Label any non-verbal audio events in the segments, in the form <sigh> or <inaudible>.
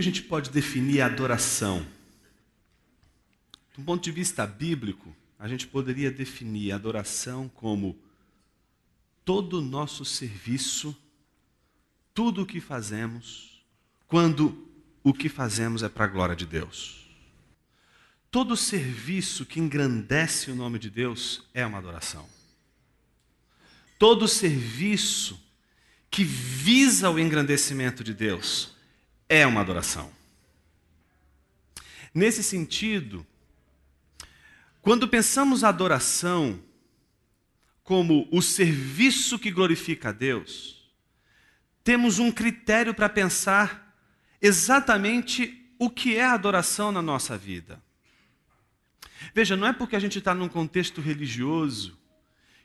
que a gente pode definir a adoração? Do ponto de vista bíblico, a gente poderia definir a adoração como todo o nosso serviço, tudo o que fazemos, quando o que fazemos é para a glória de Deus. Todo serviço que engrandece o nome de Deus é uma adoração. Todo serviço que visa o engrandecimento de Deus é uma adoração. Nesse sentido, quando pensamos a adoração como o serviço que glorifica a Deus, temos um critério para pensar exatamente o que é adoração na nossa vida. Veja, não é porque a gente está num contexto religioso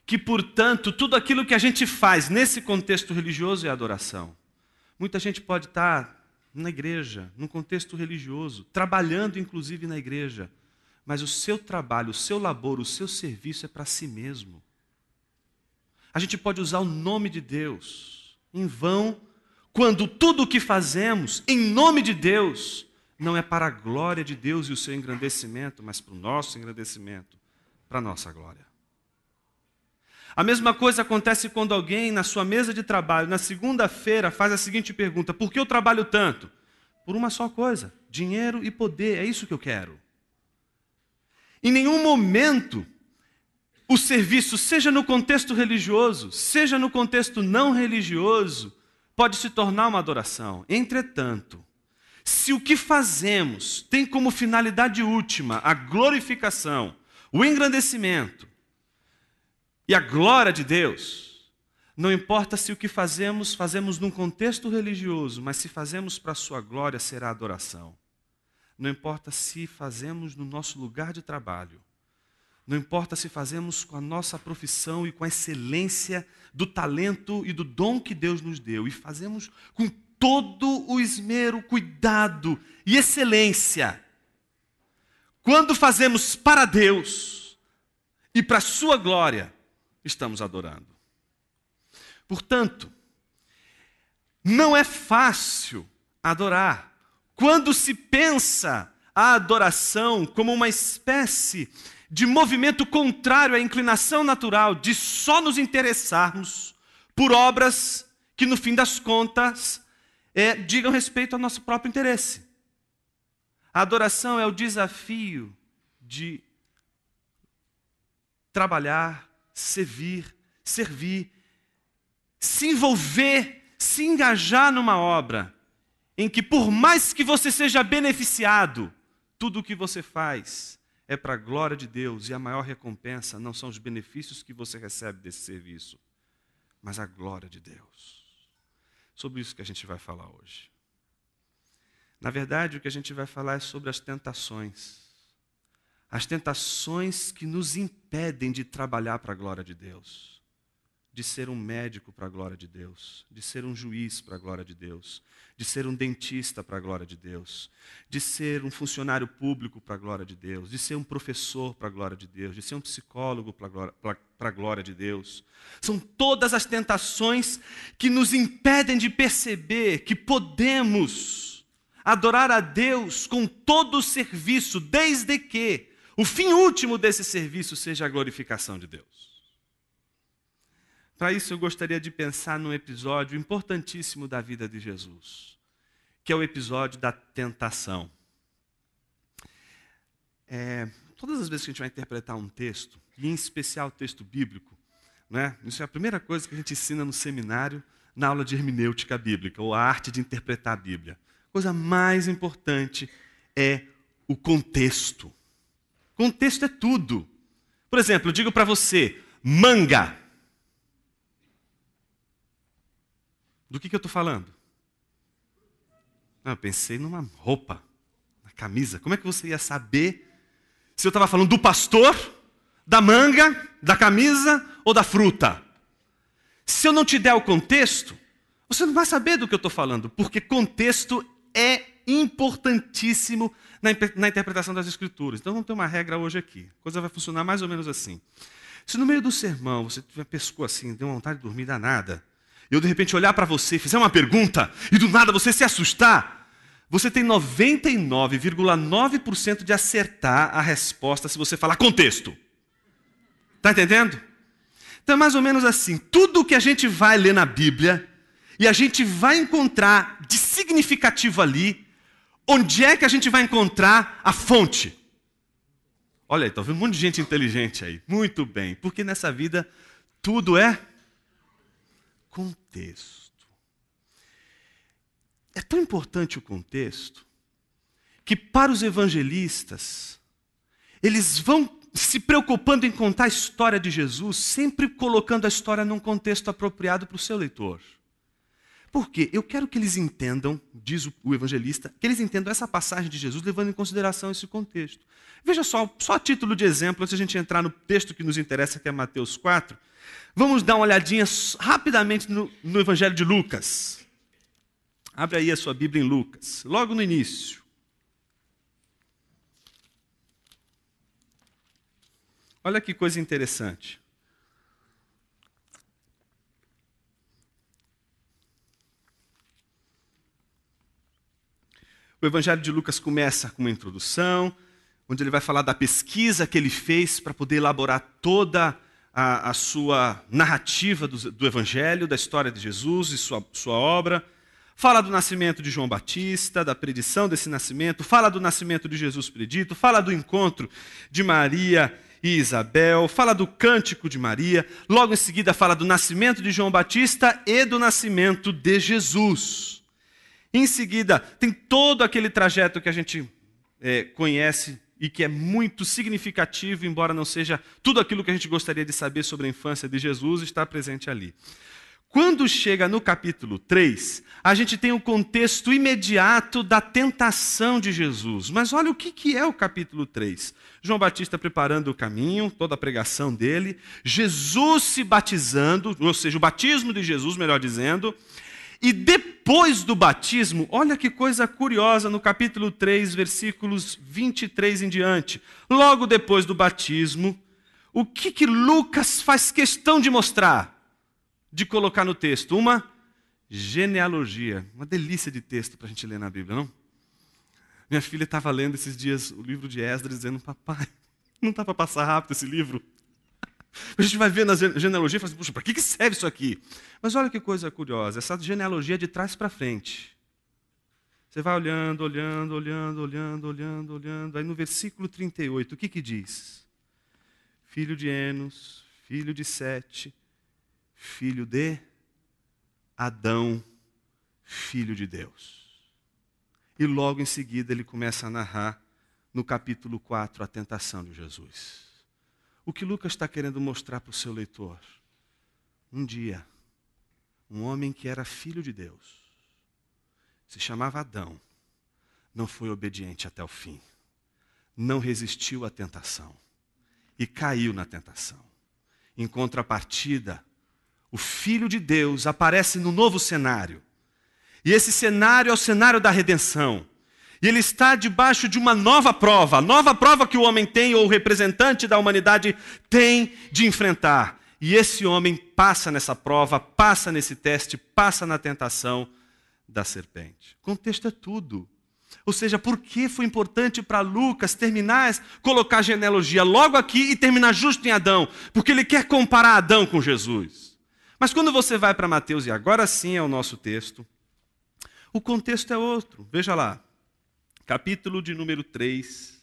que, portanto, tudo aquilo que a gente faz nesse contexto religioso é adoração. Muita gente pode estar na igreja, num contexto religioso, trabalhando inclusive na igreja, mas o seu trabalho, o seu labor, o seu serviço é para si mesmo. A gente pode usar o nome de Deus em vão, quando tudo o que fazemos em nome de Deus não é para a glória de Deus e o seu engrandecimento, mas para o nosso engrandecimento, para a nossa glória. A mesma coisa acontece quando alguém, na sua mesa de trabalho, na segunda-feira, faz a seguinte pergunta: Por que eu trabalho tanto? Por uma só coisa: dinheiro e poder, é isso que eu quero. Em nenhum momento o serviço, seja no contexto religioso, seja no contexto não religioso, pode se tornar uma adoração. Entretanto, se o que fazemos tem como finalidade última a glorificação, o engrandecimento, e a glória de Deus, não importa se o que fazemos, fazemos num contexto religioso, mas se fazemos para a sua glória, será adoração. Não importa se fazemos no nosso lugar de trabalho, não importa se fazemos com a nossa profissão e com a excelência do talento e do dom que Deus nos deu, e fazemos com todo o esmero, cuidado e excelência. Quando fazemos para Deus e para a Sua glória, estamos adorando. Portanto, não é fácil adorar. Quando se pensa a adoração como uma espécie de movimento contrário à inclinação natural de só nos interessarmos por obras que, no fim das contas, é, digam respeito ao nosso próprio interesse. A adoração é o desafio de trabalhar servir, servir, se envolver, se engajar numa obra em que, por mais que você seja beneficiado, tudo o que você faz é para a glória de Deus e a maior recompensa não são os benefícios que você recebe desse serviço, mas a glória de Deus. Sobre isso que a gente vai falar hoje. Na verdade, o que a gente vai falar é sobre as tentações as tentações que nos impedem de trabalhar para a glória de Deus, de ser um médico para a glória de Deus, de ser um juiz para a glória de Deus, de ser um dentista para a glória de Deus, de ser um funcionário público para a glória de Deus, de ser um professor para a glória de Deus, de ser um psicólogo para a glória, de Deus. São todas as tentações que nos impedem de perceber que podemos adorar a Deus com todo o serviço, desde que o fim último desse serviço seja a glorificação de Deus. Para isso, eu gostaria de pensar num episódio importantíssimo da vida de Jesus, que é o episódio da tentação. É, todas as vezes que a gente vai interpretar um texto, e em especial o texto bíblico, né, isso é a primeira coisa que a gente ensina no seminário, na aula de hermenêutica bíblica, ou a arte de interpretar a Bíblia. A coisa mais importante é o contexto. Contexto é tudo. Por exemplo, eu digo para você, manga. Do que, que eu estou falando? Ah, eu pensei numa roupa, na camisa. Como é que você ia saber se eu estava falando do pastor, da manga, da camisa ou da fruta? Se eu não te der o contexto, você não vai saber do que eu estou falando, porque contexto é importantíssimo na, na interpretação das Escrituras. Então vamos ter uma regra hoje aqui. A coisa vai funcionar mais ou menos assim. Se no meio do sermão você tiver pescoço assim, deu vontade de dormir danada, eu de repente olhar para você, fizer uma pergunta e do nada você se assustar, você tem 99,9% de acertar a resposta se você falar contexto. Está entendendo? Então é mais ou menos assim: tudo que a gente vai ler na Bíblia e a gente vai encontrar de significativo ali, onde é que a gente vai encontrar a fonte? Olha aí, está vendo um monte de gente inteligente aí. Muito bem, porque nessa vida tudo é contexto. É tão importante o contexto que para os evangelistas, eles vão se preocupando em contar a história de Jesus, sempre colocando a história num contexto apropriado para o seu leitor. Por quê? Eu quero que eles entendam, diz o evangelista, que eles entendam essa passagem de Jesus levando em consideração esse contexto. Veja só, só a título de exemplo, antes de a gente entrar no texto que nos interessa, que é Mateus 4, vamos dar uma olhadinha rapidamente no, no Evangelho de Lucas. Abre aí a sua Bíblia em Lucas, logo no início. Olha que coisa interessante. O Evangelho de Lucas começa com uma introdução, onde ele vai falar da pesquisa que ele fez para poder elaborar toda a, a sua narrativa do, do, Evangelho, da história de Jesus e sua, sua obra. Fala do nascimento de João Batista, da predição desse nascimento, fala do nascimento de Jesus predito, fala do encontro de Maria e Isabel, fala do cântico de Maria, logo em seguida fala do nascimento de João Batista e do nascimento de Jesus. Em seguida, tem todo aquele trajeto que a gente é, conhece e que é muito significativo, embora não seja tudo aquilo que a gente gostaria de saber sobre a infância de Jesus, está presente ali. Quando chega no capítulo 3, a gente tem o contexto imediato da tentação de Jesus. Mas olha o que é o capítulo 3. João Batista preparando o caminho, toda a pregação dele, Jesus se batizando, ou seja, o batismo de Jesus, melhor dizendo, e depois do batismo, olha que coisa curiosa no capítulo 3, versículos 23 em diante. Logo depois do batismo, o que, que Lucas faz questão de mostrar? de colocar no texto uma genealogia. Uma delícia de texto para a gente ler na Bíblia, não? Minha filha estava lendo esses dias o livro de Esdras, dizendo: Papai, não dá para passar rápido esse livro. <laughs> A gente vai ver na genealogia e fala assim: Puxa, para que serve isso aqui? Mas olha que coisa curiosa: essa genealogia é de trás para frente. Você vai olhando, olhando, olhando, olhando, olhando, olhando. Aí no versículo 38, o que, que diz? Filho de Enos, filho de Sete, filho de Adão, filho de Deus. E logo em seguida ele começa a narrar no capítulo 4 a tentação de Jesus. O que Lucas está querendo mostrar para o seu leitor? Um dia, um homem que era filho de Deus, se chamava Adão, não foi obediente até o fim, não resistiu à tentação e caiu na tentação. Em contrapartida, o Filho de Deus aparece no novo cenário. E esse cenário é o cenário da redenção. E ele está debaixo de uma nova prova, a nova prova que o homem tem, ou o representante da humanidade tem de enfrentar. E esse homem passa nessa prova, passa nesse teste, passa na tentação da serpente. O contexto é tudo. Ou seja, por que foi importante para Lucas terminar, colocar a genealogia logo aqui e terminar justo em Adão? Porque ele quer comparar Adão com Jesus. Mas quando você vai para Mateus, e agora sim é o nosso texto, o contexto é outro. Veja lá, capítulo de número 3,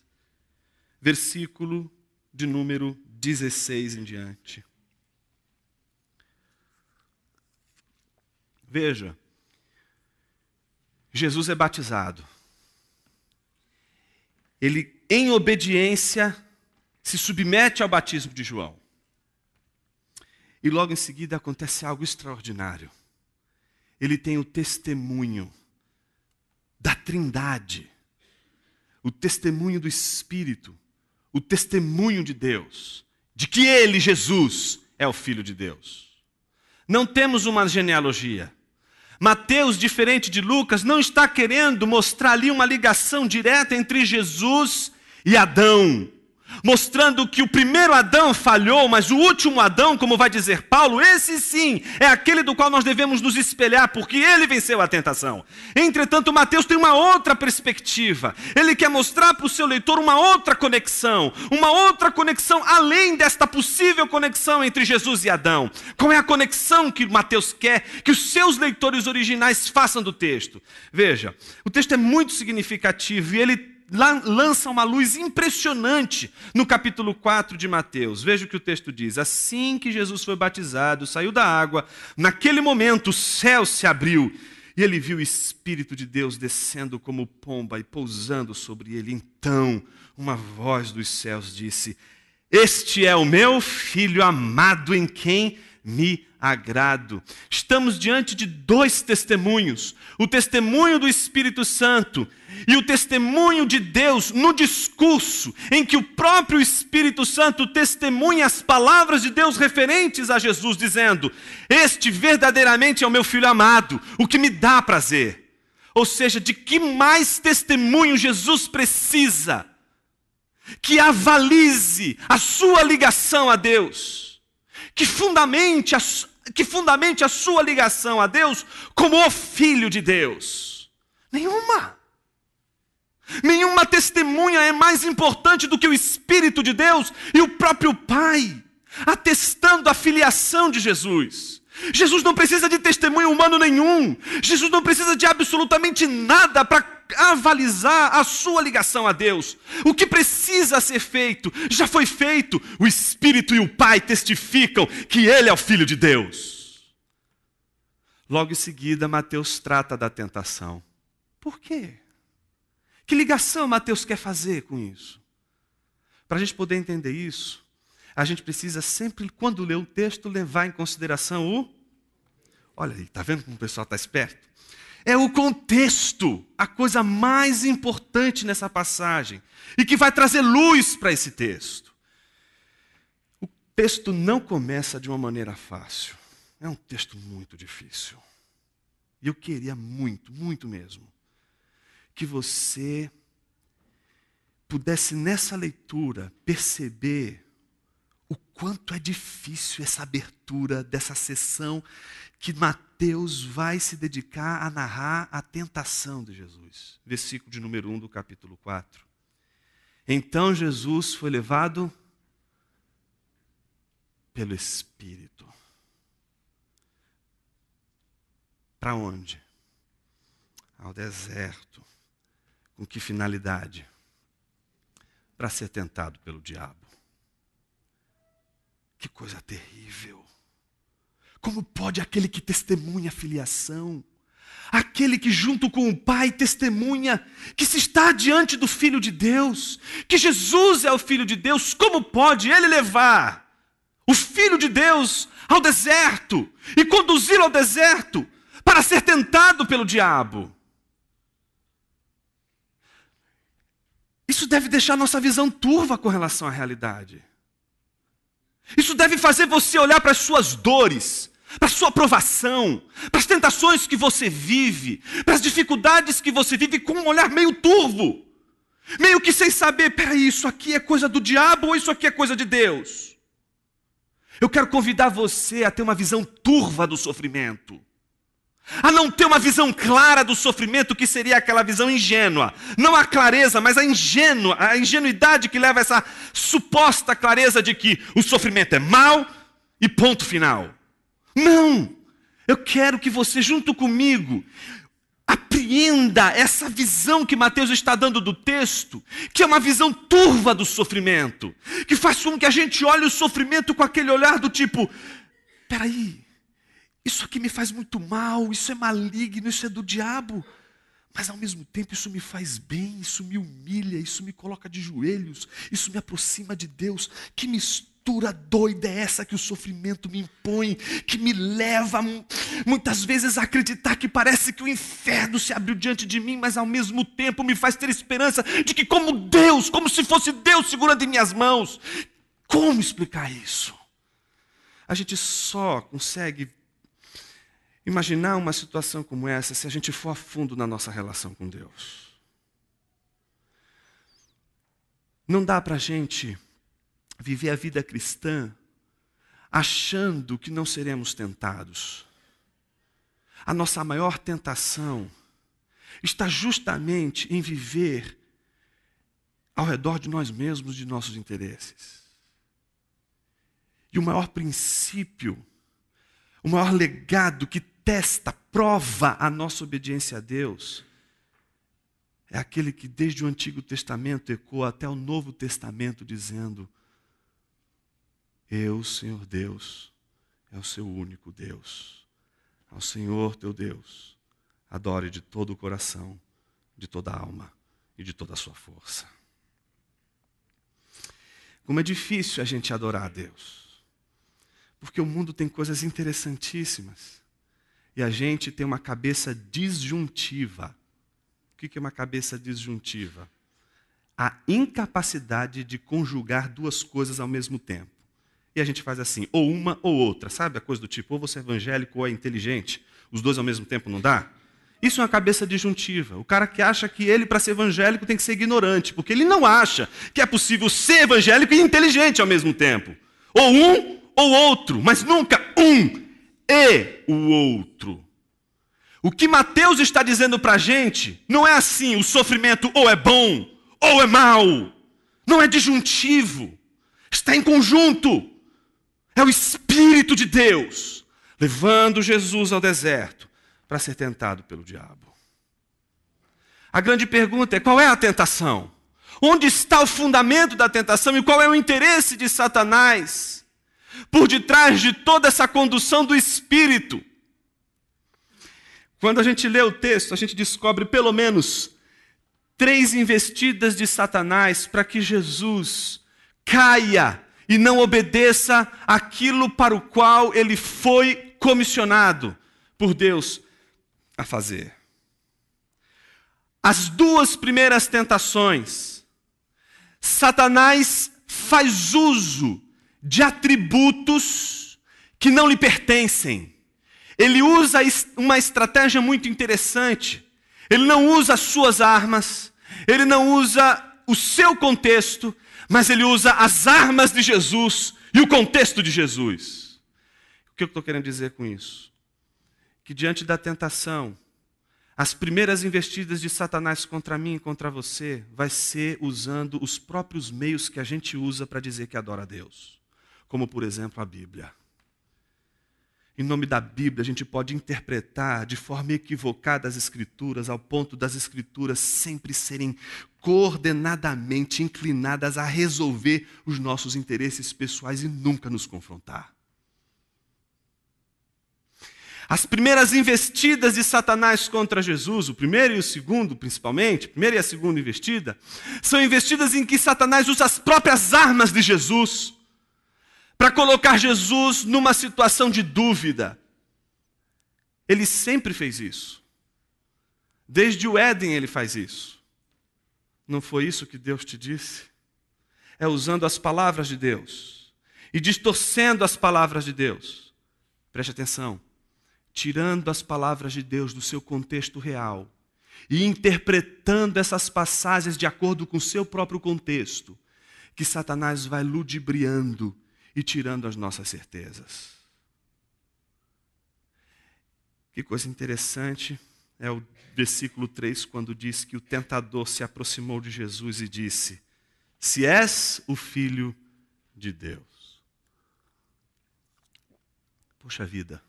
versículo de número 16 em diante. Veja, Jesus é batizado. Ele, em obediência, se submete ao batismo de João. E logo em seguida acontece algo extraordinário. Ele tem o testemunho da Trindade, o testemunho do Espírito, o testemunho de Deus, de que ele, Jesus, é o Filho de Deus. Não temos uma genealogia. Mateus, diferente de Lucas, não está querendo mostrar ali uma ligação direta entre Jesus e Adão, mostrando que o primeiro Adão falhou, mas o último Adão, como vai dizer Paulo, esse sim é aquele do qual nós devemos nos espelhar, porque ele venceu a tentação. Entretanto, Mateus tem uma outra perspectiva. Ele quer mostrar para o seu leitor uma outra conexão, uma outra conexão além desta possível conexão entre Jesus e Adão. Qual é a conexão que Mateus quer que os seus leitores originais façam do texto? Veja, o texto é muito significativo e ele lança uma luz impressionante no capítulo 4 de Mateus. Veja o que o texto diz: Assim que Jesus foi batizado, saiu da água, naquele momento o céu se abriu e ele viu o Espírito de Deus descendo como pomba e pousando sobre ele. Então, uma voz dos céus disse: Este é o meu filho amado em quem me agrado. Estamos diante de dois testemunhos: o testemunho do Espírito Santo e o testemunho de Deus no discurso, em que o próprio Espírito Santo testemunha as palavras de Deus referentes a Jesus, dizendo: Este verdadeiramente é o meu filho amado, o que me dá prazer. Ou seja, de que mais testemunho Jesus precisa que avalize a sua ligação a Deus? que fundamente a, que fundamente a sua ligação a Deus como o Filho de Deus? Nenhuma. Nenhuma testemunha é mais importante do que o Espírito de Deus e o próprio Pai, atestando a filiação de Jesus. Jesus não precisa de testemunho humano nenhum. Jesus não precisa de absolutamente nada para avalizar a sua ligação a Deus. O que precisa ser feito já foi feito. O Espírito e o Pai testificam que Ele é o Filho de Deus. Logo em seguida, Mateus trata da tentação. Por quê? Que ligação Mateus quer fazer com isso? Para a gente poder entender isso, a gente precisa sempre, quando ler um texto, levar em consideração o. Olha aí, está vendo como o pessoal está esperto? É o contexto, a coisa mais importante nessa passagem e que vai trazer luz para esse texto. O texto não começa de uma maneira fácil. É um texto muito difícil. E eu queria muito, muito mesmo, que você pudesse nessa leitura perceber o quanto é difícil essa abertura dessa sessão que Mateus vai se dedicar a narrar a tentação de Jesus. Versículo de número 1 do capítulo 4. Então Jesus foi levado pelo Espírito. Para onde? Ao deserto. Com que finalidade? Para ser tentado pelo diabo. Que coisa terrível. Como pode aquele que testemunha a filiação, aquele que junto com o Pai testemunha que se está diante do Filho de Deus, que Jesus é o Filho de Deus, como pode ele levar o Filho de Deus ao deserto e conduzi-lo ao deserto para ser tentado pelo diabo? Isso deve deixar nossa visão turva com relação à realidade. Isso deve fazer você olhar para as suas dores, para a sua provação, para as tentações que você vive, para as dificuldades que você vive com um olhar meio turvo, meio que sem saber, peraí, isso aqui é coisa do diabo ou isso aqui é coisa de Deus? Eu quero convidar você a ter uma visão turva do sofrimento a não ter uma visão clara do sofrimento, que seria aquela visão ingênua. Não a clareza, mas a ingênua, a ingenuidade que leva a essa suposta clareza de que o sofrimento é mal e ponto final. Não! Eu quero que você, junto comigo, apreenda essa visão que Mateus está dando do texto, que é uma visão turva do sofrimento, que faz com que a gente olhe o sofrimento com aquele olhar do tipo: peraí, isso aqui me faz muito mal, isso é maligno, isso é do diabo. Mas ao mesmo tempo isso me faz bem, isso me humilha, isso me coloca de joelhos, isso me aproxima de Deus. Que mistura doida é essa que o sofrimento me impõe, que me leva muitas vezes a acreditar que parece que o inferno se abriu diante de mim, mas ao mesmo tempo me faz ter esperança de que, como Deus, como se fosse Deus segurando em minhas mãos. Como explicar isso? A gente só consegue imaginar uma situação como essa se a gente for a fundo na nossa relação com Deus. Não dá para a gente viver a vida cristã achando que não seremos tentados. A nossa maior tentação está justamente em viver ao redor de nós mesmos, de nossos interesses. E o maior princípio, o maior legado que testa, prova a nossa obediência a Deus, é aquele que desde o Antigo Testamento ecoa até o Novo Testamento, dizendo: Eu, Senhor Deus, é o seu único Deus. Ao Senhor teu Deus, adore de todo o coração, de toda a alma e de toda a sua força. Como é difícil a gente adorar a Deus. Porque o mundo tem coisas interessantíssimas. E a gente tem uma cabeça disjuntiva. O que é uma cabeça disjuntiva? A incapacidade de conjugar duas coisas ao mesmo tempo. E a gente faz assim, ou uma ou outra, sabe? A coisa do tipo, ou você é evangélico ou é inteligente. Os dois ao mesmo tempo não dá? Isso é uma cabeça disjuntiva. O cara que acha que ele, para ser evangélico, tem que ser ignorante, porque ele não acha que é possível ser evangélico e inteligente ao mesmo tempo. Ou um ou outro, mas nunca um e o outro. O que Mateus está dizendo para a gente não é assim: o sofrimento ou é bom ou é mal. Não é disjuntivo. Está em conjunto. É o Espírito de Deus levando Jesus ao deserto para ser tentado pelo diabo. A grande pergunta é: qual é a tentação? Onde está o fundamento da tentação e qual é o interesse de Satanás por detrás de toda essa condução do espírito? Quando a gente lê o texto, a gente descobre pelo menos três investidas de Satanás para que Jesus caia e não obedeça aquilo para o qual ele foi comissionado por Deus a fazer. As duas primeiras tentações, Satanás faz uso de atributos que não lhe pertencem. Ele usa uma estratégia muito interessante. Ele não usa as suas armas, ele não usa o seu contexto, mas ele usa as armas de Jesus e o contexto de Jesus. O que eu estou querendo dizer com isso? que diante da tentação, as primeiras investidas de Satanás contra mim e contra você vai ser usando os próprios meios que a gente usa para dizer que adora a Deus, como por exemplo a Bíblia. Em nome da Bíblia, a gente pode interpretar de forma equivocada as Escrituras, ao ponto das Escrituras sempre serem coordenadamente inclinadas a resolver os nossos interesses pessoais e nunca nos confrontar. As primeiras investidas de Satanás contra Jesus, o primeiro e o segundo, principalmente, a primeira e a segunda investida, são investidas em que Satanás usa as próprias armas de Jesus para colocar Jesus numa situação de dúvida. Ele sempre fez isso. Desde o Éden ele faz isso. Não foi isso que Deus te disse? É usando as palavras de Deus e distorcendo as palavras de Deus. Preste atenção tirando as palavras de Deus do seu contexto real e interpretando essas passagens de acordo com o seu próprio contexto, que Satanás vai ludibriando e tirando as nossas certezas. Que coisa interessante é o versículo 3, quando diz que o tentador se aproximou de Jesus e disse: Se és o filho de Deus. Poxa vida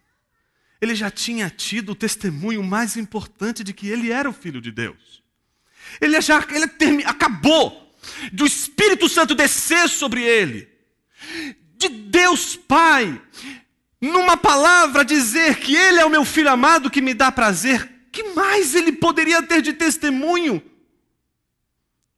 ele já tinha tido o testemunho mais importante de que ele era o Filho de Deus. Ele já ele acabou do Espírito Santo descer sobre ele, Deus Pai, numa palavra dizer que ele é o meu filho amado que me dá prazer. Que mais ele poderia ter de testemunho?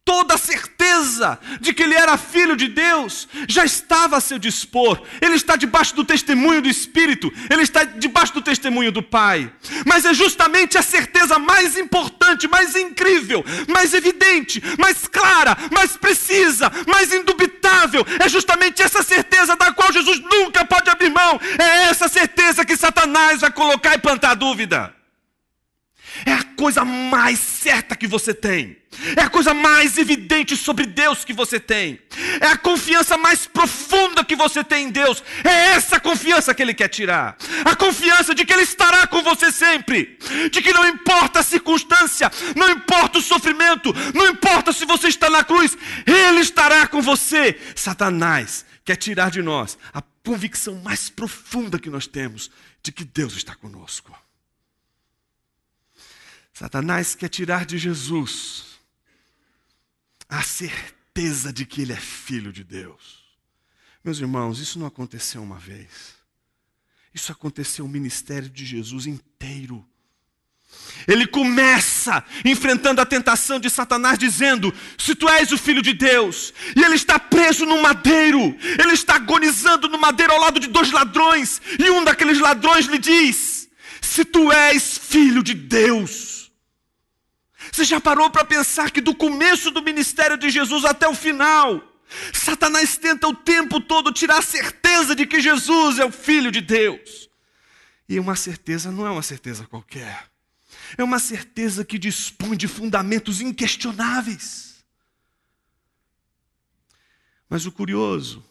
Toda a certeza de que ele era filho de Deus já estava a seu dispor. Ele está debaixo do testemunho do Espírito, ele está debaixo do testemunho do Pai. Mas é justamente a certeza mais importante, mais incrível, mais evidente, mais clara, mais precisa, mais indubitável. É justamente essa certeza da qual Jesus nunca pode abrir mão. É essa certeza que Satanás vai colocar e plantar dúvida. É a coisa mais certa que você tem. É a coisa mais evidente sobre Deus que você tem. É a confiança mais profunda que você tem em Deus. É essa confiança que Ele quer tirar. A confiança de que Ele estará com você sempre. De que não importa a circunstância, não importa o sofrimento, não importa se você está na cruz, Ele estará com você. Satanás quer tirar de nós a convicção mais profunda que nós temos de que Deus está conosco. Satanás quer tirar de Jesus a certeza de que ele é filho de Deus. Meus irmãos, isso não aconteceu uma vez. Isso aconteceu o ministério de Jesus inteiro. Ele começa enfrentando a tentação de Satanás, dizendo: Se tu és o filho de Deus, e ele está preso no madeiro, ele está agonizando no madeiro ao lado de dois ladrões, e um daqueles ladrões lhe diz: Se tu és filho de Deus, você já parou para pensar que do começo do ministério de Jesus até o final, Satanás tenta o tempo todo tirar a certeza de que Jesus é o Filho de Deus. E uma certeza não é uma certeza qualquer. É uma certeza que dispõe de fundamentos inquestionáveis. Mas o curioso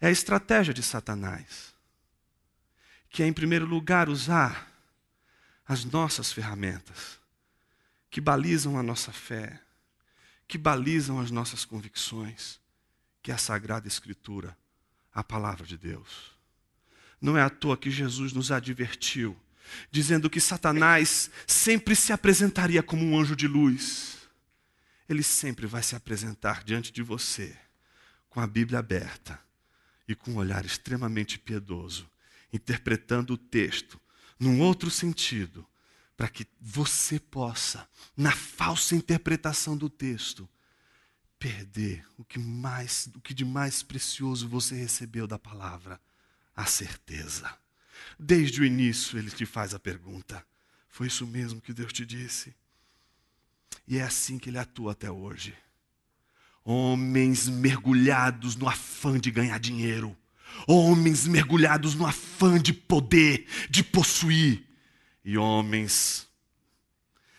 é a estratégia de Satanás, que é, em primeiro lugar, usar as nossas ferramentas que balizam a nossa fé, que balizam as nossas convicções, que é a Sagrada Escritura, a palavra de Deus. Não é à toa que Jesus nos advertiu, dizendo que Satanás sempre se apresentaria como um anjo de luz. Ele sempre vai se apresentar diante de você, com a Bíblia aberta e com um olhar extremamente piedoso, interpretando o texto num outro sentido, para que você possa, na falsa interpretação do texto, perder o que mais, o que de mais precioso você recebeu da palavra, a certeza. Desde o início ele te faz a pergunta: foi isso mesmo que Deus te disse? E é assim que ele atua até hoje. Homens mergulhados no afã de ganhar dinheiro, homens mergulhados no afã de poder, de possuir, e homens,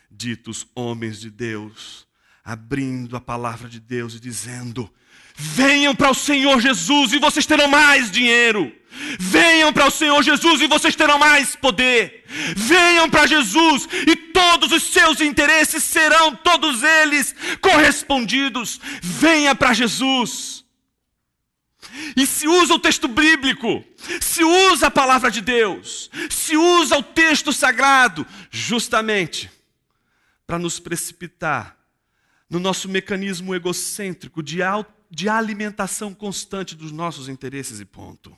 ditos homens de Deus, abrindo a palavra de Deus e dizendo: Venham para o Senhor Jesus e vocês terão mais dinheiro. Venham para o Senhor Jesus e vocês terão mais poder. Venham para Jesus e todos os seus interesses serão, todos eles, correspondidos. Venha para Jesus. E se usa o texto bíblico, se usa a palavra de Deus, se usa o texto sagrado, justamente para nos precipitar no nosso mecanismo egocêntrico de, de alimentação constante dos nossos interesses e ponto.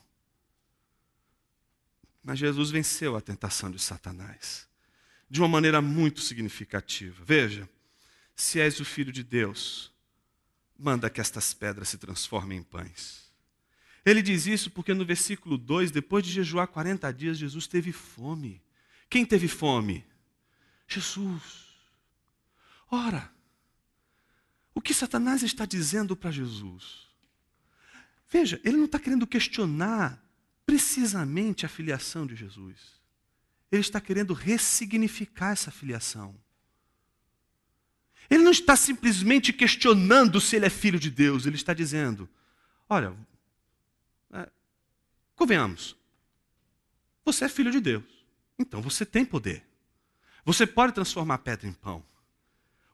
Mas Jesus venceu a tentação de Satanás de uma maneira muito significativa. Veja, se és o filho de Deus, manda que estas pedras se transformem em pães. Ele diz isso porque no versículo 2, depois de jejuar 40 dias, Jesus teve fome. Quem teve fome? Jesus. Ora, o que Satanás está dizendo para Jesus? Veja, ele não está querendo questionar precisamente a filiação de Jesus. Ele está querendo ressignificar essa filiação. Ele não está simplesmente questionando se ele é filho de Deus, ele está dizendo: olha, Convenhamos. Você é filho de Deus. Então você tem poder. Você pode transformar pedra em pão.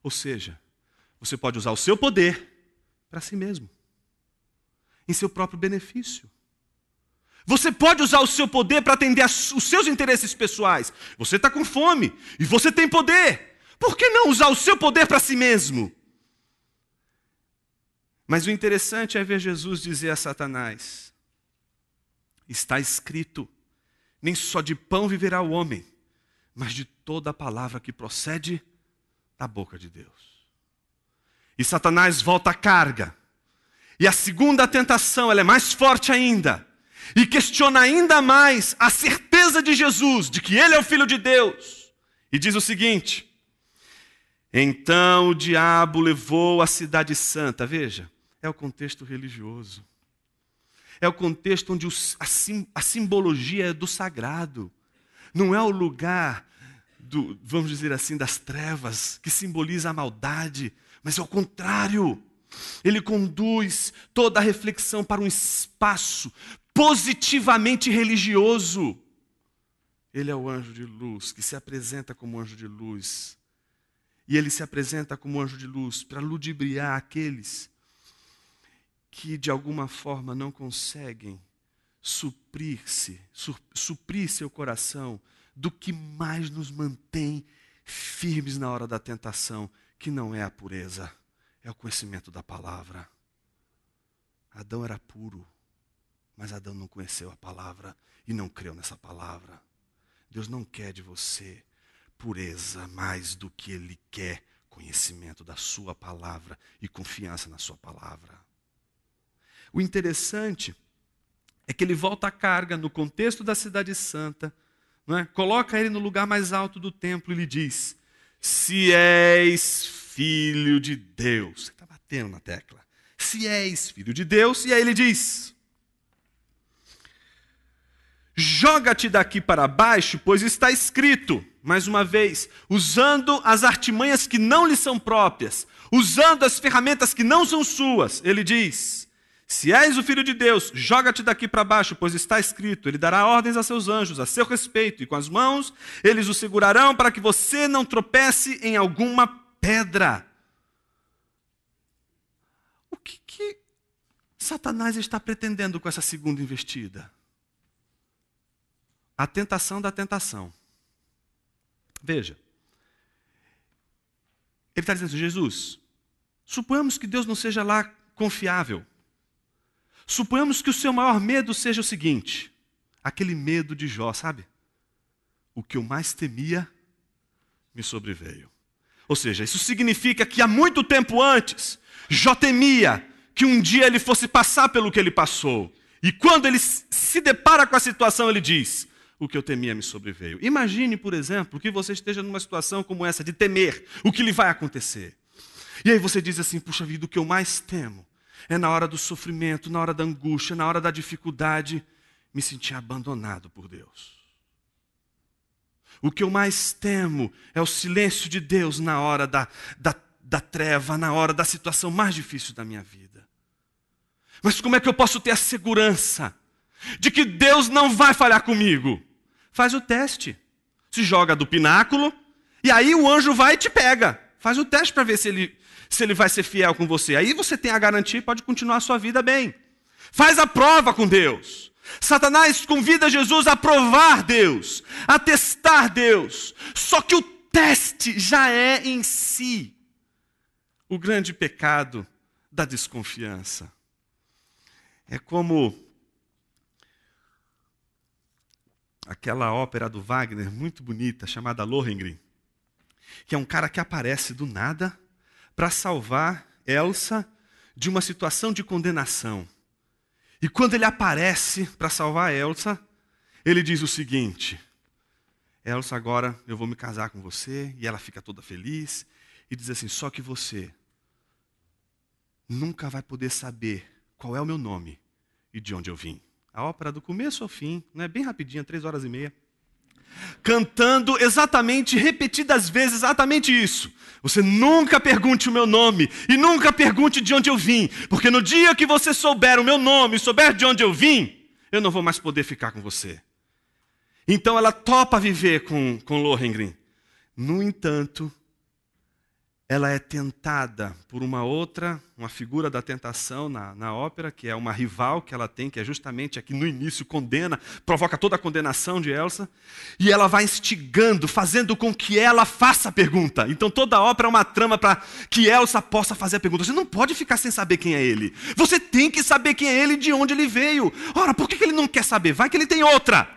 Ou seja, você pode usar o seu poder para si mesmo, em seu próprio benefício. Você pode usar o seu poder para atender os seus interesses pessoais. Você está com fome e você tem poder. Por que não usar o seu poder para si mesmo? Mas o interessante é ver Jesus dizer a Satanás: está escrito: nem só de pão viverá o homem, mas de toda a palavra que procede da boca de Deus. E Satanás volta à carga. E a segunda tentação, ela é mais forte ainda. E questiona ainda mais a certeza de Jesus, de que ele é o filho de Deus. E diz o seguinte: Então o diabo levou a cidade santa, veja, é o contexto religioso é o contexto onde a, sim, a simbologia é do sagrado, não é o lugar do, vamos dizer assim, das trevas, que simboliza a maldade, mas é o contrário. Ele conduz toda a reflexão para um espaço positivamente religioso. Ele é o anjo de luz que se apresenta como anjo de luz. E ele se apresenta como anjo de luz para ludibriar aqueles que de alguma forma não conseguem suprir-se, suprir seu coração do que mais nos mantém firmes na hora da tentação, que não é a pureza, é o conhecimento da palavra. Adão era puro, mas Adão não conheceu a palavra e não creu nessa palavra. Deus não quer de você pureza mais do que Ele quer conhecimento da Sua palavra e confiança na Sua palavra. O interessante é que ele volta a carga no contexto da Cidade Santa, é? coloca ele no lugar mais alto do templo e lhe diz: Se és filho de Deus. Você está batendo na tecla. Se és filho de Deus, e aí ele diz: Joga-te daqui para baixo, pois está escrito, mais uma vez, usando as artimanhas que não lhe são próprias, usando as ferramentas que não são suas. Ele diz: Se és o filho de Deus, joga-te daqui para baixo, pois está escrito: Ele dará ordens a seus anjos a seu respeito, e com as mãos eles o segurarão para que você não tropece em alguma pedra. O que, que Satanás está pretendendo com essa segunda investida? a tentação da tentação. Veja, ele está dizendo assim, Jesus, suponhamos que Deus não seja lá confiável. Suponhamos que o seu maior medo seja o seguinte: aquele medo de Jó, sabe? O que eu mais temia me sobreveio. Ou seja, isso significa que há muito tempo antes, Jó temia que um dia ele fosse passar pelo que ele passou. E quando ele se depara com a situação, ele diz: o que eu temia me sobreveio. Imagine, por exemplo, que você esteja numa situação como essa, de temer o que lhe vai acontecer. E aí você diz assim: puxa vida, o que eu mais temo é na hora do sofrimento, na hora da angústia, na hora da dificuldade, me sentir abandonado por Deus. O que eu mais temo é o silêncio de Deus na hora da, da, da treva, na hora da situação mais difícil da minha vida. Mas como é que eu posso ter a segurança de que Deus não vai falhar comigo? Faz o teste. Se joga do pináculo, e aí o anjo vai e te pega. Faz o teste para ver se ele, se ele vai ser fiel com você. Aí você tem a garantia e pode continuar a sua vida bem. Faz a prova com Deus. Satanás convida Jesus a provar Deus, a testar Deus. Só que o teste já é em si o grande pecado da desconfiança. É como aquela ópera do Wagner muito bonita chamada Lohengrin, que é um cara que aparece do nada para salvar Elsa de uma situação de condenação. E quando ele aparece para salvar Elsa, ele diz o seguinte: Elsa, agora eu vou me casar com você, e ela fica toda feliz e diz assim: só que você nunca vai poder saber qual é o meu nome e de onde eu vim. A ópera do começo ao fim, né, bem rapidinha, três horas e meia. Cantando exatamente, repetidas vezes, exatamente isso. Você nunca pergunte o meu nome e nunca pergunte de onde eu vim, porque no dia que você souber o meu nome e souber de onde eu vim, eu não vou mais poder ficar com você. Então ela topa viver com, com Lohengrin. No entanto, ela é tentada por uma outra, uma figura da tentação na, na ópera, que é uma rival que ela tem, que é justamente aqui no início condena, provoca toda a condenação de Elsa, e ela vai instigando, fazendo com que ela faça a pergunta. Então toda a ópera é uma trama para que Elsa possa fazer a pergunta. Você não pode ficar sem saber quem é ele. Você tem que saber quem é ele e de onde ele veio. Ora, por que ele não quer saber? Vai que ele tem outra.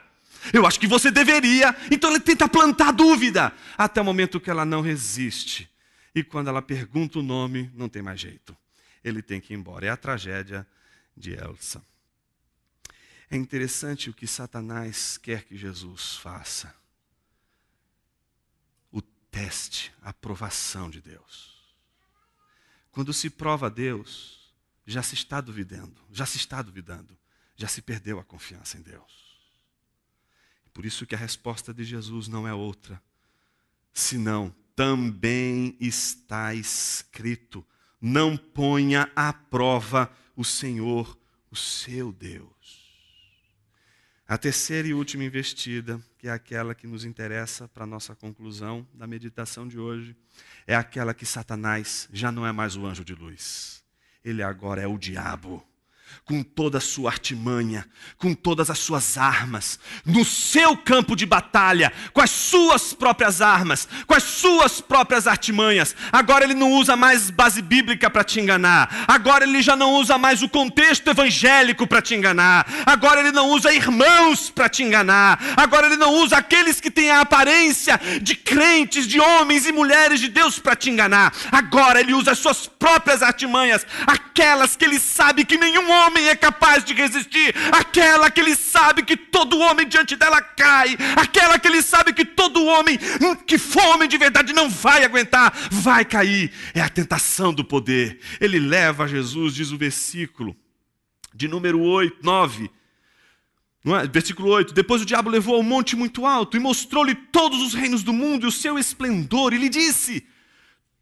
Eu acho que você deveria. Então ele tenta plantar dúvida, até o momento que ela não resiste e quando ela pergunta o nome, não tem mais jeito. Ele tem que ir embora. É a tragédia de Elsa. É interessante o que Satanás quer que Jesus faça. O teste, a aprovação de Deus. Quando se prova a Deus, já se está duvidando, já se está duvidando, já se perdeu a confiança em Deus. Por isso que a resposta de Jesus não é outra senão também está escrito: não ponha à prova o Senhor, o seu Deus. A terceira e última investida, que é aquela que nos interessa para a nossa conclusão da meditação de hoje, é aquela que Satanás já não é mais o anjo de luz, ele agora é o diabo com toda a sua artimanha, com todas as suas armas, no seu campo de batalha, com as suas próprias armas, com as suas próprias artimanhas. Agora ele não usa mais base bíblica para te enganar, agora ele já não usa mais o contexto evangélico para te enganar, agora ele não usa irmãos para te enganar, agora ele não usa aqueles que têm a aparência de crentes, de homens e mulheres de Deus para te enganar, agora ele usa as suas próprias artimanhas, aquelas que ele sabe que nenhum homem homem é capaz de resistir, aquela que ele sabe que todo homem diante dela cai, aquela que ele sabe que todo homem que for homem de verdade não vai aguentar, vai cair. É a tentação do poder. Ele leva Jesus, diz o versículo de número 8, 9. É? Versículo 8: Depois o diabo levou ao monte muito alto e mostrou-lhe todos os reinos do mundo e o seu esplendor, e lhe disse: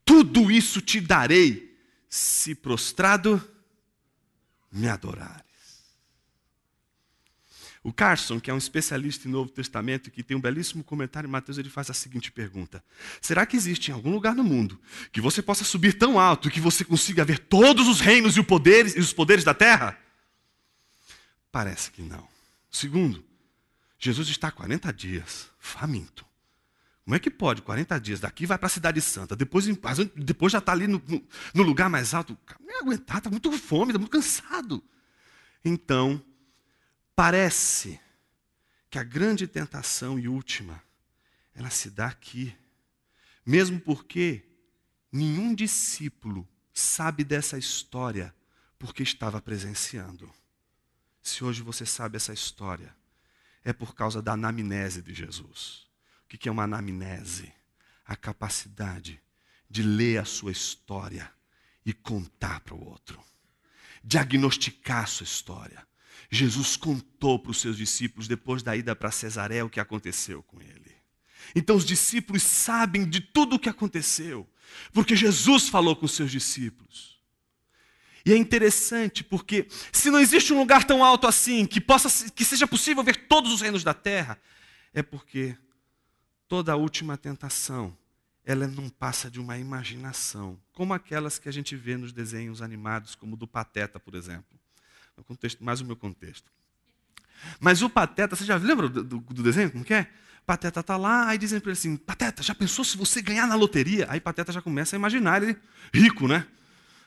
Tudo isso te darei, se prostrado me adorares. O Carson, que é um especialista em Novo Testamento que tem um belíssimo comentário em Mateus, ele faz a seguinte pergunta: Será que existe em algum lugar no mundo que você possa subir tão alto que você consiga ver todos os reinos e, poderes, e os poderes da terra? Parece que não. Segundo, Jesus está 40 dias faminto. Como é que pode, 40 dias, daqui vai para a Cidade Santa, depois, depois já está ali no, no, no, lugar mais alto? Não aguentar, está muito fome, está muito cansado. Então, parece que a grande tentação e última, ela se dá aqui. Mesmo porque nenhum discípulo sabe dessa história porque estava presenciando. Se hoje você sabe essa história, é por causa da anamnese de Jesus. O que é uma anamnese? A capacidade de ler a sua história e contar para o outro. Diagnosticar a sua história. Jesus contou para os seus discípulos, depois da ida para Cesareia, o que aconteceu com ele. Então os discípulos sabem de tudo o que aconteceu, porque Jesus falou com os seus discípulos. E é interessante porque se não existe um lugar tão alto assim que possa que seja possível ver todos os reinos da terra, é porque toda a última tentação, ela não passa de uma imaginação, como aquelas que a gente vê nos desenhos animados, como do Pateta, por exemplo. No contexto, mais o meu contexto. Mas o Pateta, você já lembra do, do, do desenho? Como que é? Pateta está lá, aí dizem para ele assim: Pateta, já pensou se você ganhar na loteria? Aí Pateta já começa a imaginar ele rico, né?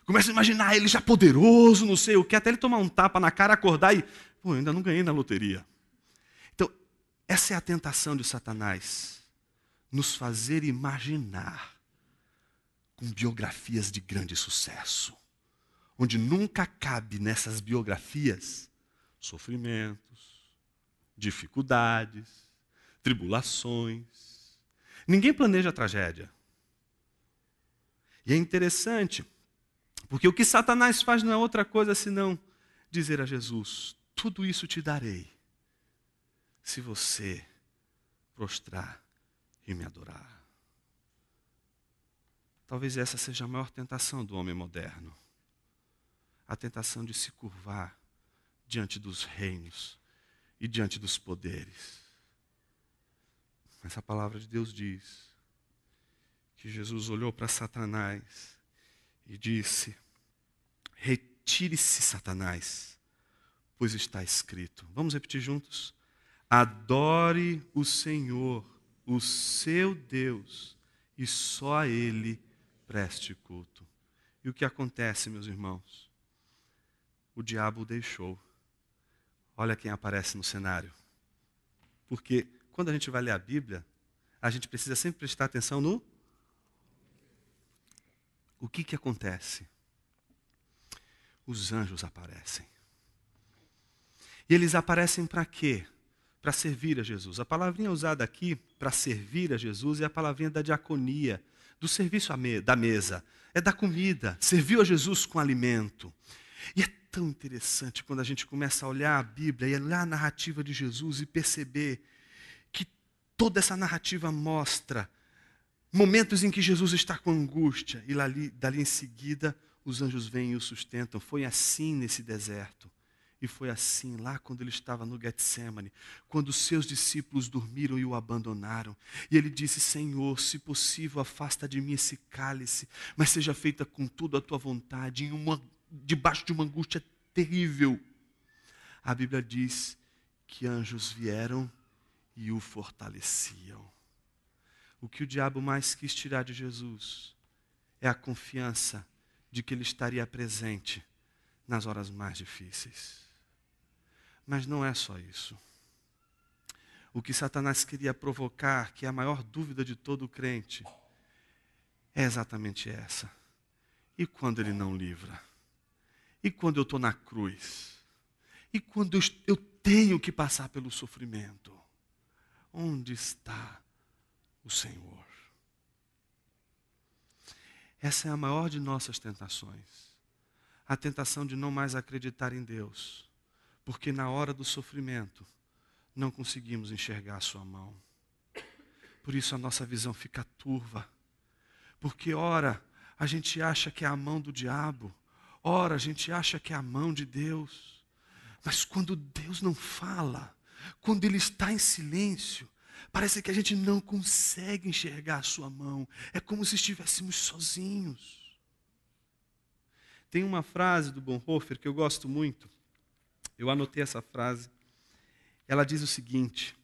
Começa a imaginar ele já poderoso, não sei o que, até ele tomar um tapa na cara, acordar e, pô, ainda não ganhei na loteria. Então, essa é a tentação de Satanás nos fazer imaginar com biografias de grande sucesso, onde nunca cabe nessas biografias sofrimentos, dificuldades, tribulações. Ninguém planeja a tragédia. E é interessante, porque o que Satanás faz não é outra coisa senão dizer a Jesus: tudo isso te darei, se você prostrar e me adorar. Talvez essa seja a maior tentação do homem moderno. A tentação de se curvar diante dos reinos e diante dos poderes. Mas a palavra de Deus diz que Jesus olhou para Satanás e disse: Retire-se, Satanás, pois está escrito. Vamos repetir juntos? Adore o Senhor o seu Deus e só a Ele preste culto. E o que acontece, meus irmãos? O diabo o deixou. Olha quem aparece no cenário. Porque quando a gente vai ler a Bíblia, a gente precisa sempre prestar atenção no. O que, que acontece? Os anjos aparecem. E eles aparecem para quê? Para servir a Jesus. A palavrinha usada aqui para servir a Jesus é a palavrinha da diaconia, do serviço da mesa, é da comida. Serviu a Jesus com alimento. E é tão interessante quando a gente começa a olhar a Bíblia e olhar a narrativa de Jesus e perceber que toda essa narrativa mostra Momentos em que Jesus está com angústia e dali, dali em seguida os anjos vêm e o sustentam. Foi assim nesse deserto. E foi assim lá quando ele estava no Getsemane, quando os seus discípulos dormiram e o abandonaram. E ele disse: Senhor, se possível, afasta de mim esse cálice, mas seja feita com tudo a tua vontade, uma, debaixo de uma angústia terrível. A Bíblia diz que anjos vieram e o fortaleciam. O que o diabo mais quis tirar de Jesus é a confiança de que ele estaria presente nas horas mais difíceis. Mas não é só isso. O que Satanás queria provocar, que é a maior dúvida de todo crente, é exatamente essa. E quando ele não livra? E quando eu estou na cruz? E quando eu, eu tenho que passar pelo sofrimento? Onde está o Senhor? Essa é a maior de nossas tentações. A tentação de não mais acreditar em Deus porque na hora do sofrimento não conseguimos enxergar a Sua mão. Por isso a nossa visão fica turva. Porque, ora, a gente acha que é a mão do diabo, ora, a gente acha que é a mão de Deus. Mas quando Deus não fala, quando Ele está em silêncio, parece que a gente não consegue enxergar a Sua mão. É como se estivéssemos sozinhos. Tem uma frase do Bonhoeffer que eu gosto muito eu anotei essa frase. Ela diz o seguinte: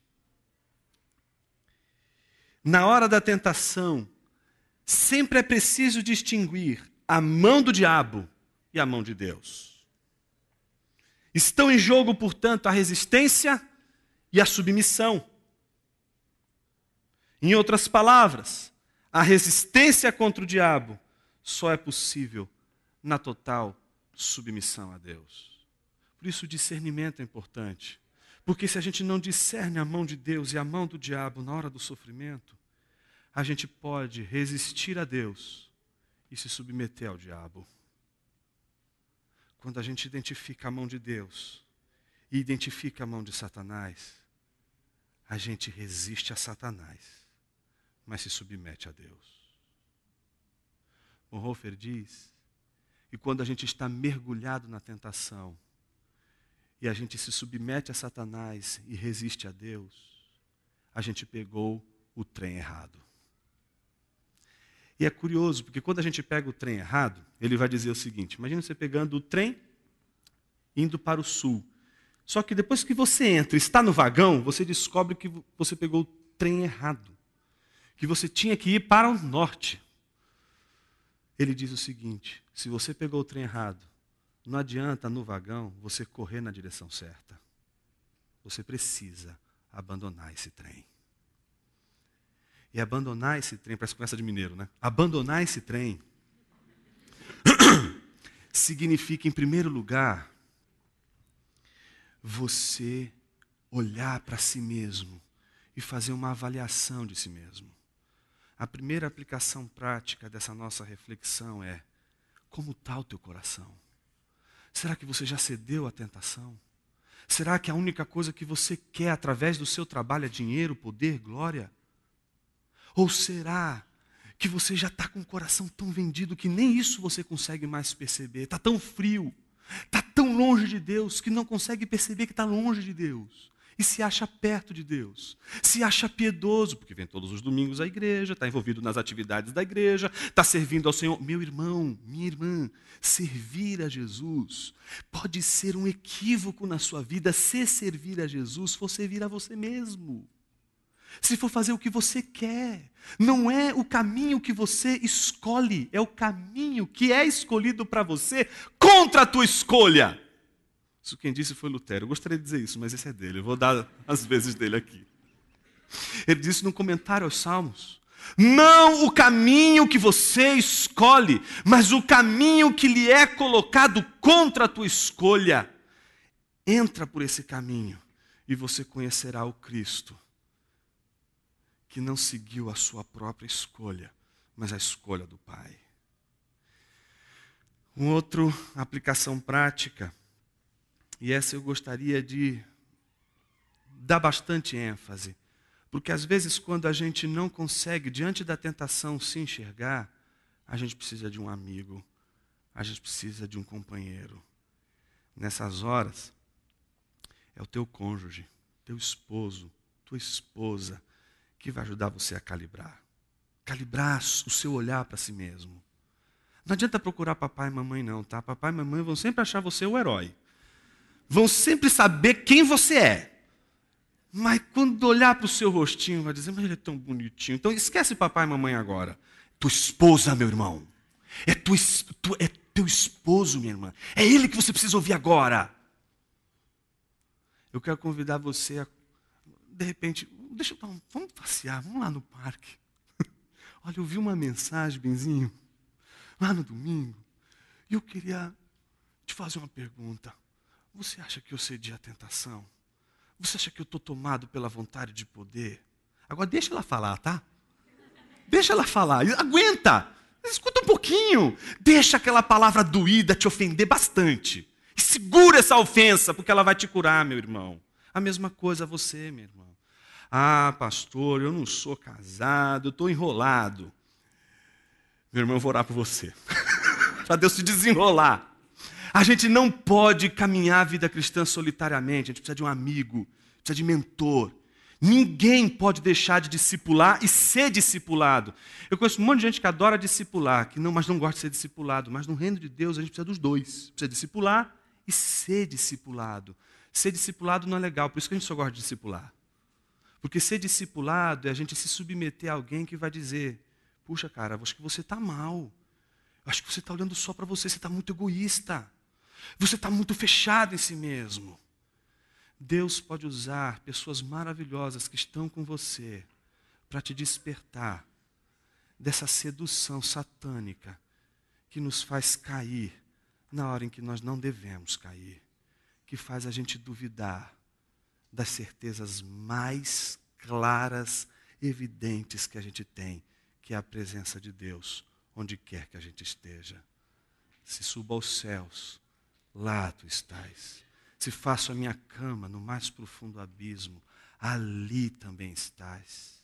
Na hora da tentação, sempre é preciso distinguir a mão do diabo e a mão de Deus. Estão em jogo, portanto, a resistência e a submissão. Em outras palavras, a resistência contra o diabo só é possível na total submissão a Deus. Por isso o discernimento é importante. Porque se a gente não discerne a mão de Deus e a mão do diabo na hora do sofrimento, a gente pode resistir a Deus e se submeter ao diabo. Quando a gente identifica a mão de Deus e identifica a mão de Satanás, a gente resiste a Satanás, mas se submete a Deus. Bonhoeffer diz que quando a gente está mergulhado na tentação, e a gente se submete a Satanás e resiste a Deus, a gente pegou o trem errado. E é curioso, porque quando a gente pega o trem errado, ele vai dizer o seguinte: imagina você pegando o trem indo para o sul. Só que depois que você entra e está no vagão, você descobre que você pegou o trem errado. Que você tinha que ir para o norte. Ele diz o seguinte: se você pegou o trem errado, não adianta no vagão você correr na direção certa. Você precisa abandonar esse trem. E abandonar esse trem, parece conversa de mineiro, né? Abandonar esse trem <coughs> significa, em primeiro lugar, você olhar para si mesmo e fazer uma avaliação de si mesmo. A primeira aplicação prática dessa nossa reflexão é: como está o teu coração? Será que você já cedeu à tentação? Será que a única coisa que você quer através do seu trabalho é dinheiro, poder, glória? Ou será que você já está com o coração tão vendido que nem isso você consegue mais perceber? Está tão frio, está tão longe de Deus que não consegue perceber que está longe de Deus e se acha perto de Deus, se acha piedoso, porque vem todos os domingos à igreja, está envolvido nas atividades da igreja, está servindo ao Senhor. Meu irmão, minha irmã, servir a Jesus pode ser um equívoco na sua vida se servir a Jesus for servir a você mesmo. Se for fazer o que você quer, não é o caminho que você escolhe, é o caminho que é escolhido para você contra a tua escolha. Isso quem disse foi Lutero. Eu gostaria de dizer isso, mas esse é dele. Eu vou dar as vezes dele aqui. Ele disse no comentário aos Salmos: Não o caminho que você escolhe, mas o caminho que lhe é colocado contra a tua escolha. Entra por esse caminho e você conhecerá o Cristo, que não seguiu a sua própria escolha, mas a escolha do Pai. Uma outra aplicação prática e essa eu gostaria de dar bastante ênfase. Porque às vezes, quando a gente não consegue, diante da tentação, se enxergar, a gente precisa de um amigo, a gente precisa de um companheiro. Nessas horas, é o teu cônjuge, teu esposo, tua esposa, que vai ajudar você a calibrar. Calibrar o seu olhar para si mesmo. Não adianta procurar papai e mamãe, não, tá? Papai e mamãe vão sempre achar você o herói. Vão sempre saber quem você é. Mas quando olhar para o seu rostinho, vai dizer, mas ele é tão bonitinho. Então esquece papai e mamãe agora. Tua esposa, meu irmão. É, tu, tu, é teu esposo, minha irmã. É ele que você precisa ouvir agora. Eu quero convidar você a, de repente, deixa eu dar um, vamos passear, vamos lá no parque. <laughs> Olha, eu vi uma mensagem, Benzinho, lá no domingo, e eu queria te fazer uma pergunta. Você acha que eu cedi à tentação? Você acha que eu estou tomado pela vontade de poder? Agora deixa ela falar, tá? Deixa ela falar. Aguenta. Escuta um pouquinho. Deixa aquela palavra doída te ofender bastante. E segura essa ofensa, porque ela vai te curar, meu irmão. A mesma coisa você, meu irmão. Ah, pastor, eu não sou casado, eu estou enrolado. Meu irmão, eu vou orar por você. <laughs> Para Deus se desenrolar. A gente não pode caminhar a vida cristã solitariamente, a gente precisa de um amigo, precisa de mentor. Ninguém pode deixar de discipular e ser discipulado. Eu conheço um monte de gente que adora discipular, que não, mas não gosta de ser discipulado. Mas no reino de Deus a gente precisa dos dois. Precisa discipular e ser discipulado. Ser discipulado não é legal, por isso que a gente só gosta de discipular. Porque ser discipulado é a gente se submeter a alguém que vai dizer: Puxa, cara, acho que você está mal. Acho que você está olhando só para você, você está muito egoísta. Você está muito fechado em si mesmo. Deus pode usar pessoas maravilhosas que estão com você para te despertar dessa sedução satânica que nos faz cair na hora em que nós não devemos cair, que faz a gente duvidar das certezas mais claras, evidentes que a gente tem, que é a presença de Deus onde quer que a gente esteja. Se suba aos céus, lá tu estás. Se faço a minha cama no mais profundo abismo, ali também estás.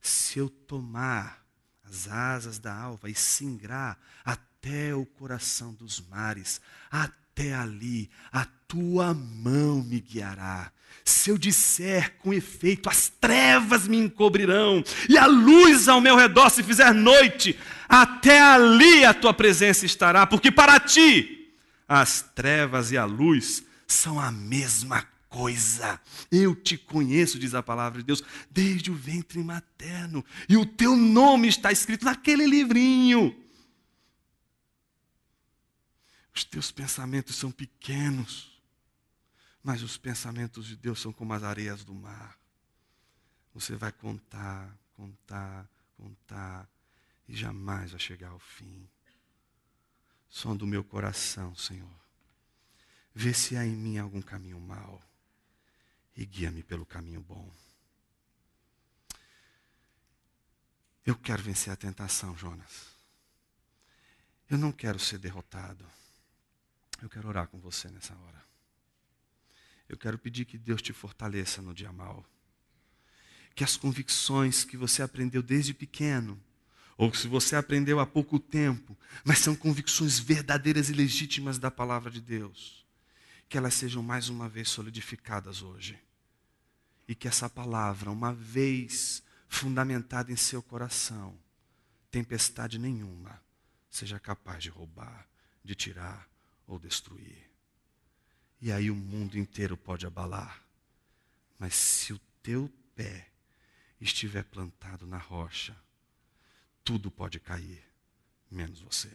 Se eu tomar as asas da alva e singrar até o coração dos mares, até ali a tua mão me guiará. Se eu disser com efeito, as trevas me encobrirão, e a luz ao meu redor se fizer noite, até ali a tua presença estará, porque para ti as trevas e a luz são a mesma coisa. Eu te conheço, diz a palavra de Deus, desde o ventre materno, e o teu nome está escrito naquele livrinho. Os teus pensamentos são pequenos, mas os pensamentos de Deus são como as areias do mar. Você vai contar, contar, contar, e jamais vai chegar ao fim som do meu coração, Senhor. Vê se há em mim algum caminho mau e guia-me pelo caminho bom. Eu quero vencer a tentação, Jonas. Eu não quero ser derrotado. Eu quero orar com você nessa hora. Eu quero pedir que Deus te fortaleça no dia mal. Que as convicções que você aprendeu desde pequeno ou se você aprendeu há pouco tempo, mas são convicções verdadeiras e legítimas da palavra de Deus, que elas sejam mais uma vez solidificadas hoje. E que essa palavra, uma vez fundamentada em seu coração, tempestade nenhuma seja capaz de roubar, de tirar ou destruir. E aí o mundo inteiro pode abalar. Mas se o teu pé estiver plantado na rocha, tudo pode cair, menos você.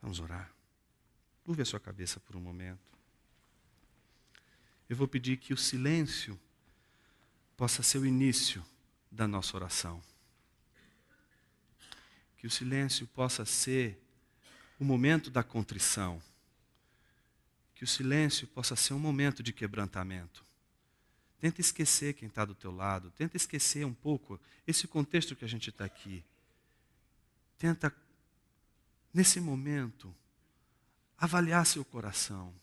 Vamos orar. Curve a sua cabeça por um momento. Eu vou pedir que o silêncio possa ser o início da nossa oração. Que o silêncio possa ser o momento da contrição. Que o silêncio possa ser um momento de quebrantamento. Tenta esquecer quem está do teu lado. Tenta esquecer um pouco esse contexto que a gente está aqui. Tenta, nesse momento, avaliar seu coração.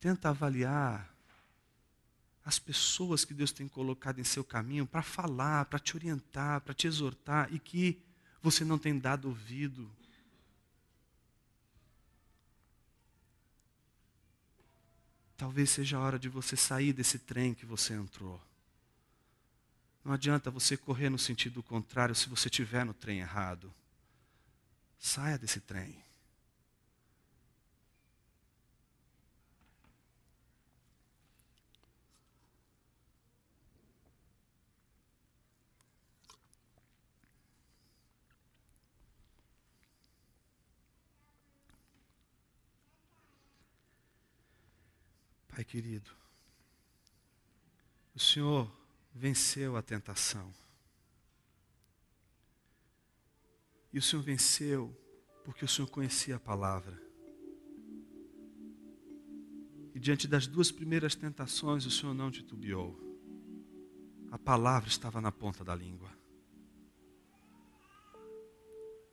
Tenta avaliar as pessoas que Deus tem colocado em seu caminho para falar, para te orientar, para te exortar e que você não tem dado ouvido. Talvez seja a hora de você sair desse trem que você entrou. Não adianta você correr no sentido contrário se você estiver no trem errado. Saia desse trem. Pai querido, o Senhor venceu a tentação. E o Senhor venceu porque o Senhor conhecia a palavra. E diante das duas primeiras tentações, o Senhor não titubeou. A palavra estava na ponta da língua.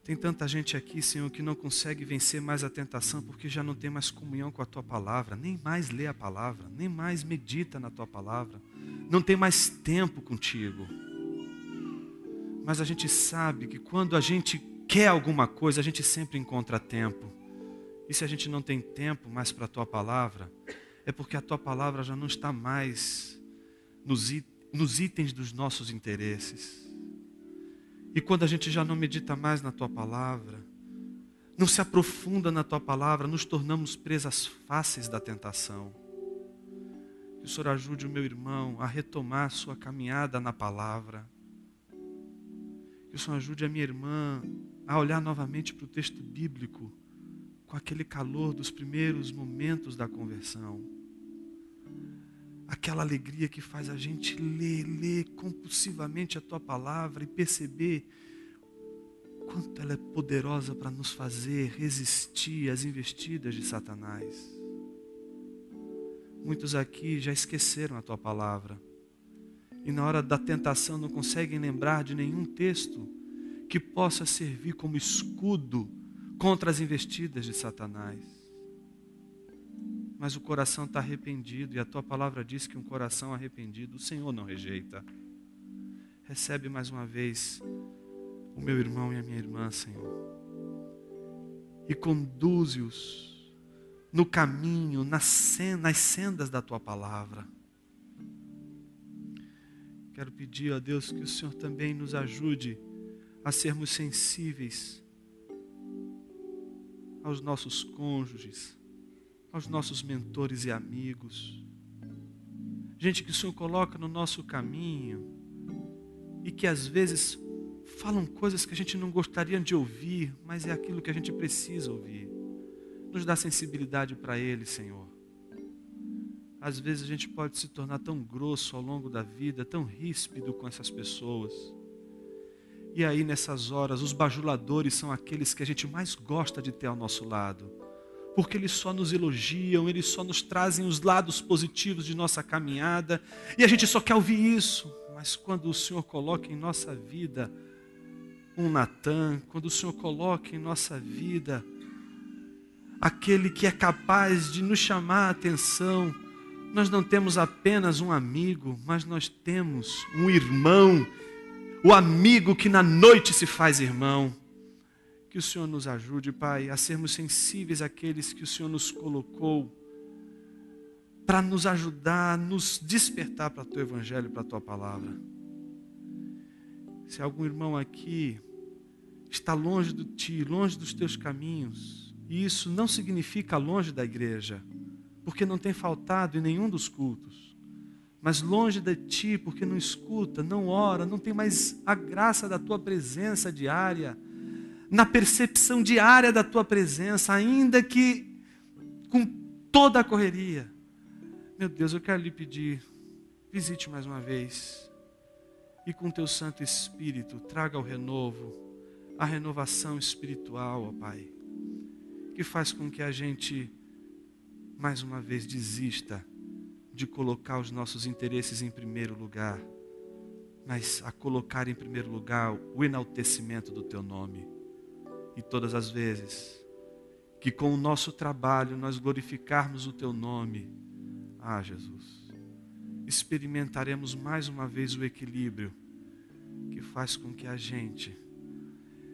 Tem tanta gente aqui, Senhor, que não consegue vencer mais a tentação porque já não tem mais comunhão com a tua palavra, nem mais lê a palavra, nem mais medita na tua palavra, não tem mais tempo contigo. Mas a gente sabe que quando a gente quer alguma coisa, a gente sempre encontra tempo. E se a gente não tem tempo mais para a tua palavra, é porque a tua palavra já não está mais nos, nos itens dos nossos interesses. E quando a gente já não medita mais na tua palavra, não se aprofunda na tua palavra, nos tornamos presas fáceis da tentação. Que o Senhor ajude o meu irmão a retomar sua caminhada na palavra. Que o Senhor ajude a minha irmã a olhar novamente para o texto bíblico com aquele calor dos primeiros momentos da conversão aquela alegria que faz a gente ler, ler compulsivamente a tua palavra e perceber quanto ela é poderosa para nos fazer resistir às investidas de Satanás. Muitos aqui já esqueceram a tua palavra e na hora da tentação não conseguem lembrar de nenhum texto que possa servir como escudo contra as investidas de Satanás mas o coração está arrependido, e a tua palavra diz que um coração arrependido o Senhor não rejeita. Recebe mais uma vez o meu irmão e a minha irmã, Senhor, e conduze-os no caminho, nas sendas da tua palavra. Quero pedir a Deus que o Senhor também nos ajude a sermos sensíveis aos nossos cônjuges, aos nossos mentores e amigos, gente que o Senhor coloca no nosso caminho e que às vezes falam coisas que a gente não gostaria de ouvir, mas é aquilo que a gente precisa ouvir. Nos dá sensibilidade para Ele, Senhor. Às vezes a gente pode se tornar tão grosso ao longo da vida, tão ríspido com essas pessoas. E aí, nessas horas, os bajuladores são aqueles que a gente mais gosta de ter ao nosso lado porque eles só nos elogiam, eles só nos trazem os lados positivos de nossa caminhada, e a gente só quer ouvir isso. Mas quando o Senhor coloca em nossa vida um Natan, quando o Senhor coloca em nossa vida aquele que é capaz de nos chamar a atenção, nós não temos apenas um amigo, mas nós temos um irmão, o amigo que na noite se faz irmão. Que o Senhor nos ajude, Pai, a sermos sensíveis àqueles que o Senhor nos colocou para nos ajudar, nos despertar para o teu evangelho, para a tua palavra. Se algum irmão aqui está longe de ti, longe dos teus caminhos, e isso não significa longe da igreja, porque não tem faltado em nenhum dos cultos, mas longe de ti, porque não escuta, não ora, não tem mais a graça da tua presença diária na percepção diária da tua presença, ainda que com toda a correria. Meu Deus, eu quero lhe pedir, visite mais uma vez e com teu Santo Espírito traga o renovo, a renovação espiritual, ó Pai, que faz com que a gente mais uma vez desista de colocar os nossos interesses em primeiro lugar, mas a colocar em primeiro lugar o enaltecimento do teu nome e todas as vezes que com o nosso trabalho nós glorificarmos o teu nome, ah, Jesus, experimentaremos mais uma vez o equilíbrio que faz com que a gente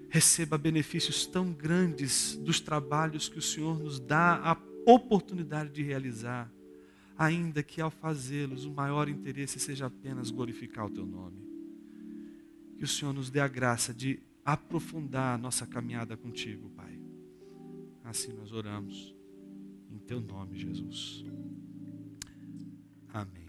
receba benefícios tão grandes dos trabalhos que o Senhor nos dá a oportunidade de realizar, ainda que ao fazê-los o maior interesse seja apenas glorificar o teu nome. Que o Senhor nos dê a graça de aprofundar a nossa caminhada contigo, Pai. Assim nós oramos, em teu nome, Jesus. Amém.